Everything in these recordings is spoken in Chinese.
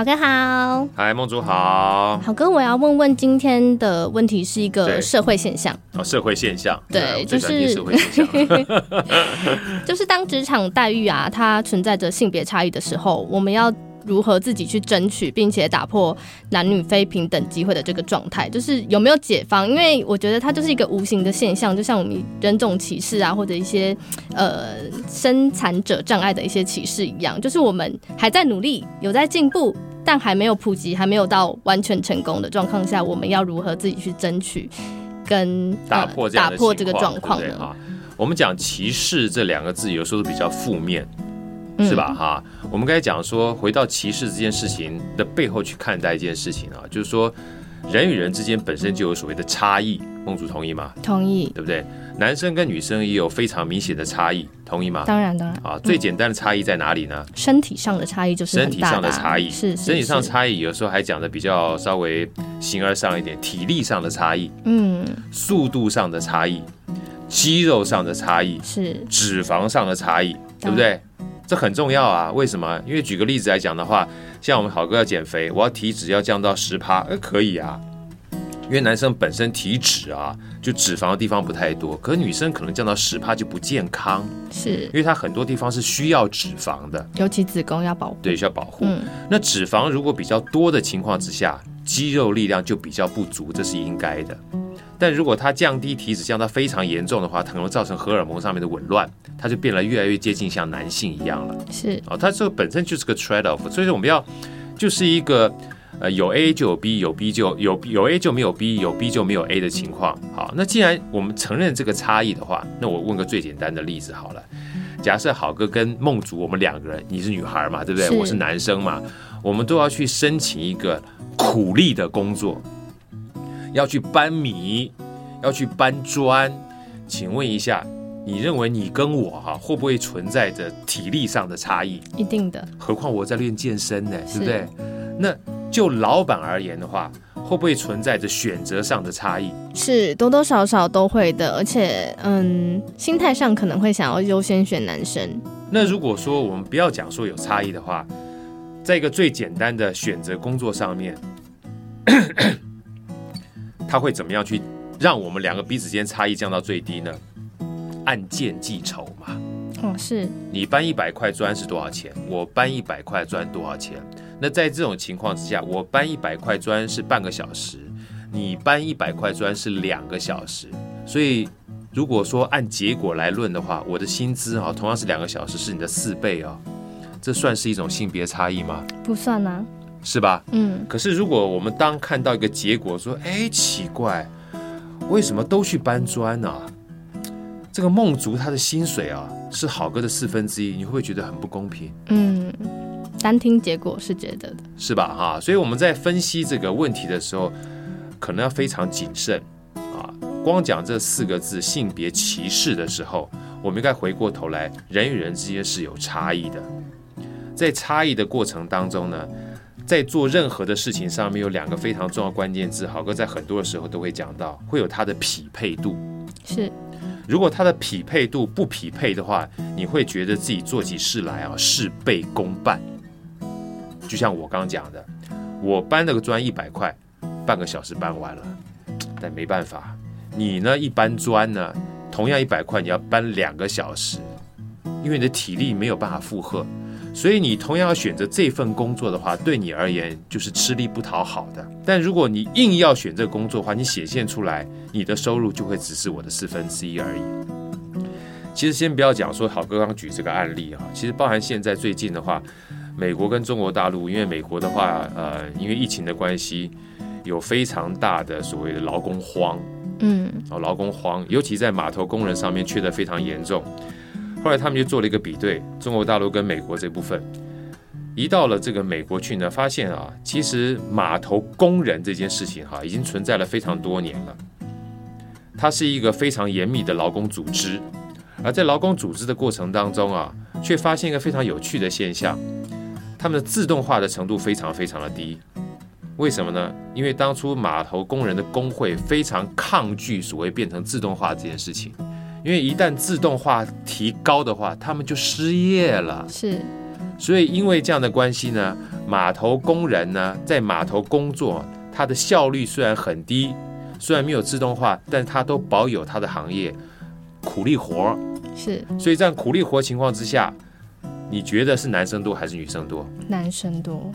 好哥好，嗨，梦竹好，好哥，我要问问今天的问题是一个社会现象。哦，社会现象，对，就是 就是当职场待遇啊，它存在着性别差异的时候，我们要。如何自己去争取，并且打破男女非平等机会的这个状态，就是有没有解放？因为我觉得它就是一个无形的现象，就像我们人种歧视啊，或者一些呃生产者障碍的一些歧视一样，就是我们还在努力，有在进步，但还没有普及，还没有到完全成功的状况下，我们要如何自己去争取跟打破这打破这个状况呢？啊，我们讲歧视这两个字，有时候比较负面。是吧？哈，我们刚才讲说，回到歧视这件事情的背后去看待一件事情啊，就是说，人与人之间本身就有所谓的差异。梦竹同意吗？同意，对不对？男生跟女生也有非常明显的差异，同意吗？当然，当然。啊，最简单的差异在哪里呢？身体上的差异就是身体上的差异，是身体上差异，有时候还讲的比较稍微形而上一点，体力上的差异，嗯，速度上的差异，肌肉上的差异，是脂肪上的差异，对不对？这很重要啊！为什么？因为举个例子来讲的话，像我们好哥要减肥，我要体脂要降到十趴，哎，可以啊。因为男生本身体脂啊，就脂肪的地方不太多，可女生可能降到十趴就不健康，是因为它很多地方是需要脂肪的，尤其子宫要保护，对，需要保护。嗯，那脂肪如果比较多的情况之下，肌肉力量就比较不足，这是应该的。但如果它降低体脂降到非常严重的话，它可能造成荷尔蒙上面的紊乱，它就变得越来越接近像男性一样了。是啊，它这个本身就是个 trade off，所以说我们要就是一个呃有 A 就有 B，有 B 就有有 A 就没有 B，有 B 就没有 A 的情况。好，那既然我们承认这个差异的话，那我问个最简单的例子好了，假设好哥跟梦竹我们两个人，你是女孩嘛，对不对？是我是男生嘛，我们都要去申请一个苦力的工作。要去搬米，要去搬砖，请问一下，你认为你跟我哈、啊、会不会存在着体力上的差异？一定的。何况我在练健身呢，对不对？那就老板而言的话，会不会存在着选择上的差异？是多多少少都会的，而且嗯，心态上可能会想要优先选男生。那如果说我们不要讲说有差异的话，在一个最简单的选择工作上面。他会怎么样去让我们两个彼此间差异降到最低呢？按件计酬嘛。哦，是。你搬一百块砖是多少钱？我搬一百块砖多少钱？那在这种情况之下，我搬一百块砖是半个小时，你搬一百块砖是两个小时。所以，如果说按结果来论的话，我的薪资啊，同样是两个小时，是你的四倍哦，这算是一种性别差异吗？不算啊。是吧？嗯。可是如果我们当看到一个结果，说，哎，奇怪，为什么都去搬砖呢？这个梦竹他的薪水啊，是好哥的四分之一，你会不会觉得很不公平？嗯，单听结果是觉得的，是吧？哈，所以我们在分析这个问题的时候，可能要非常谨慎啊。光讲这四个字性别歧视的时候，我们应该回过头来，人与人之间是有差异的，在差异的过程当中呢。在做任何的事情上面，有两个非常重要关键字，好哥在很多的时候都会讲到，会有它的匹配度。是，如果它的匹配度不匹配的话，你会觉得自己做起事来啊事倍功半。就像我刚刚讲的，我搬了个砖一百块，半个小时搬完了，但没办法，你呢一搬砖呢，同样一百块，你要搬两个小时，因为你的体力没有办法负荷。所以你同样要选择这份工作的话，对你而言就是吃力不讨好的。但如果你硬要选这个工作的话，你显现出来你的收入就会只是我的四分之一而已。其实先不要讲说好哥刚举这个案例啊，其实包含现在最近的话，美国跟中国大陆，因为美国的话，呃，因为疫情的关系，有非常大的所谓的劳工荒，嗯，哦，劳工荒，尤其在码头工人上面缺得非常严重。后来他们就做了一个比对，中国大陆跟美国这部分，移到了这个美国去呢，发现啊，其实码头工人这件事情哈，已经存在了非常多年了。它是一个非常严密的劳工组织，而在劳工组织的过程当中啊，却发现一个非常有趣的现象，他们的自动化的程度非常非常的低。为什么呢？因为当初码头工人的工会非常抗拒所谓变成自动化这件事情。因为一旦自动化提高的话，他们就失业了。是，所以因为这样的关系呢，码头工人呢，在码头工作，他的效率虽然很低，虽然没有自动化，但他都保有他的行业苦力活。是，所以在苦力活情况之下，你觉得是男生多还是女生多？男生多，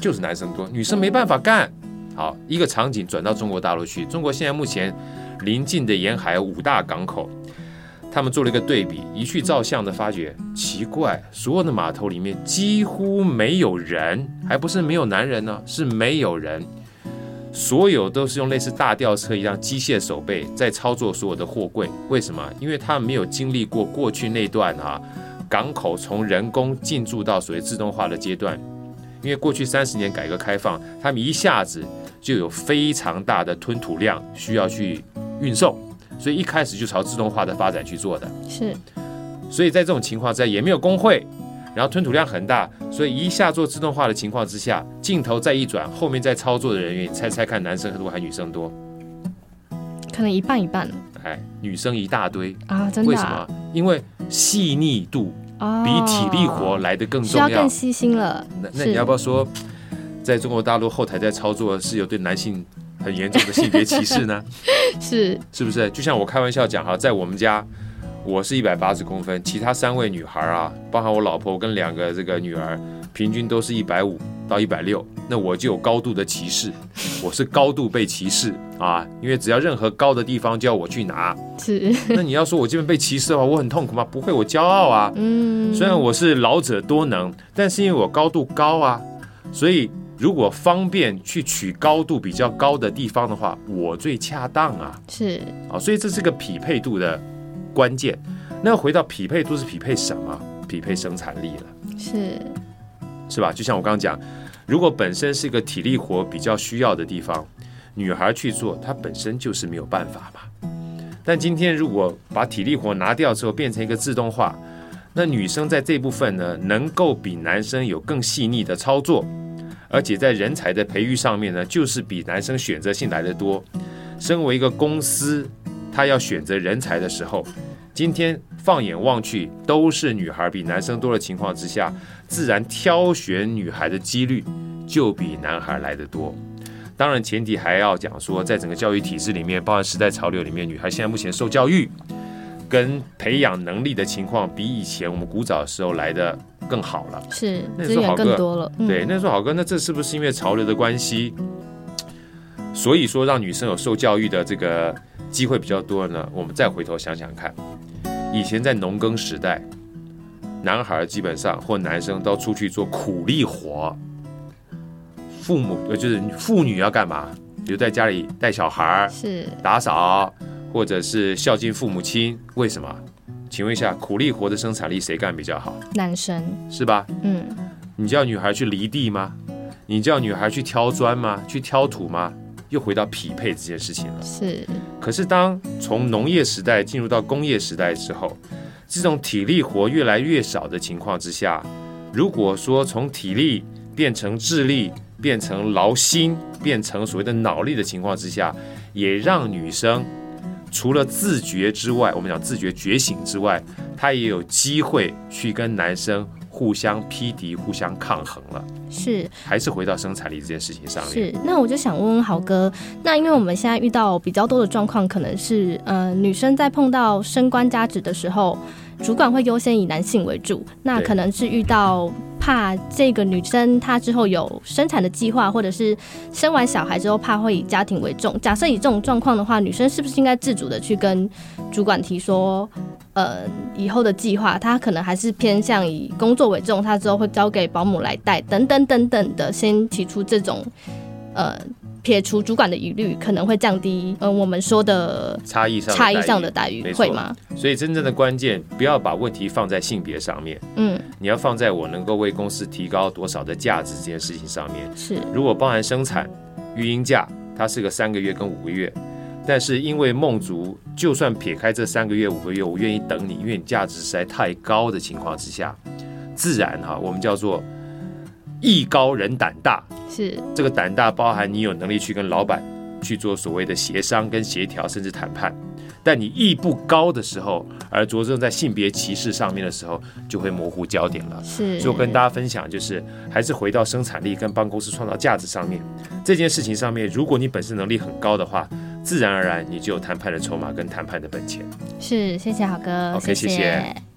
就是男生多，女生没办法干。好，一个场景转到中国大陆去，中国现在目前临近的沿海五大港口。他们做了一个对比，一去照相的发觉奇怪，所有的码头里面几乎没有人，还不是没有男人呢，是没有人，所有都是用类似大吊车一样机械手背在操作所有的货柜。为什么？因为他们没有经历过过去那段啊，港口从人工进驻到所谓自动化的阶段。因为过去三十年改革开放，他们一下子就有非常大的吞吐量需要去运送。所以一开始就朝自动化的发展去做的，是。所以在这种情况之下也没有工会，然后吞吐量很大，所以一下做自动化的情况之下，镜头再一转，后面在操作的人员，猜猜看，男生多还是女生多？可能一半一半。哎，女生一大堆啊，真的？为什么？因为细腻度比体力活来的更重要，需要更细心了。那那你要不要说，在中国大陆后台在操作是有对男性？很严重的性别歧视呢？是是不是？就像我开玩笑讲哈，在我们家，我是一百八十公分，其他三位女孩啊，包含我老婆跟两个这个女儿，平均都是一百五到一百六，那我就有高度的歧视，我是高度被歧视啊，因为只要任何高的地方就要我去拿。是。那你要说我这边被歧视的话，我很痛苦吗？不会，我骄傲啊。嗯。虽然我是老者多能，但是因为我高度高啊，所以。如果方便去取高度比较高的地方的话，我最恰当啊。是啊，所以这是个匹配度的关键。那回到匹配度是匹配什么？匹配生产力了。是是吧？就像我刚刚讲，如果本身是一个体力活比较需要的地方，女孩去做，她本身就是没有办法嘛。但今天如果把体力活拿掉之后，变成一个自动化，那女生在这部分呢，能够比男生有更细腻的操作。而且在人才的培育上面呢，就是比男生选择性来得多。身为一个公司，他要选择人才的时候，今天放眼望去都是女孩比男生多的情况之下，自然挑选女孩的几率就比男孩来得多。当然，前提还要讲说，在整个教育体制里面，包含时代潮流里面，女孩现在目前受教育跟培养能力的情况，比以前我们古早时候来的。更好了，是资源更多了。对，那时候好哥，那这是不是因为潮流的关系，所以说让女生有受教育的这个机会比较多呢？我们再回头想想看，以前在农耕时代，男孩基本上或男生都出去做苦力活，父母呃就是妇女要干嘛？比如在家里带小孩，是打扫，或者是孝敬父母亲。为什么？请问一下，苦力活的生产力谁干比较好？男生是吧？嗯，你叫女孩去犁地吗？你叫女孩去挑砖吗？去挑土吗？又回到匹配这件事情了。是。可是当从农业时代进入到工业时代之后，这种体力活越来越少的情况之下，如果说从体力变成智力，变成劳心，变成所谓的脑力的情况之下，也让女生。除了自觉之外，我们讲自觉觉醒之外，他也有机会去跟男生互相匹敌、互相抗衡了。是，还是回到生产力这件事情上面。是，那我就想问问豪哥，那因为我们现在遇到比较多的状况，可能是呃，女生在碰到升官加职的时候，主管会优先以男性为主，那可能是遇到。怕这个女生她之后有生产的计划，或者是生完小孩之后怕会以家庭为重。假设以这种状况的话，女生是不是应该自主的去跟主管提说，呃，以后的计划她可能还是偏向以工作为重，她之后会交给保姆来带，等等等等的，先提出这种，呃。撇除主管的疑虑，可能会降低，嗯，我们说的差异上差异上的待遇，会吗？所以真正的关键，不要把问题放在性别上面，嗯，你要放在我能够为公司提高多少的价值这件事情上面。是，如果包含生产、育婴假，它是个三个月跟五个月，但是因为梦族，就算撇开这三个月、五个月，我愿意等你，因为你价值实在太高的情况之下，自然哈，我们叫做。艺高人胆大，是这个胆大包含你有能力去跟老板去做所谓的协商跟协调，甚至谈判。但你艺不高的时候，而着重在性别歧视上面的时候，就会模糊焦点了。是，所以我跟大家分享，就是还是回到生产力跟帮公司创造价值上面这件事情上面，如果你本身能力很高的话，自然而然你就有谈判的筹码跟谈判的本钱。是，谢谢好哥。OK，谢谢。谢谢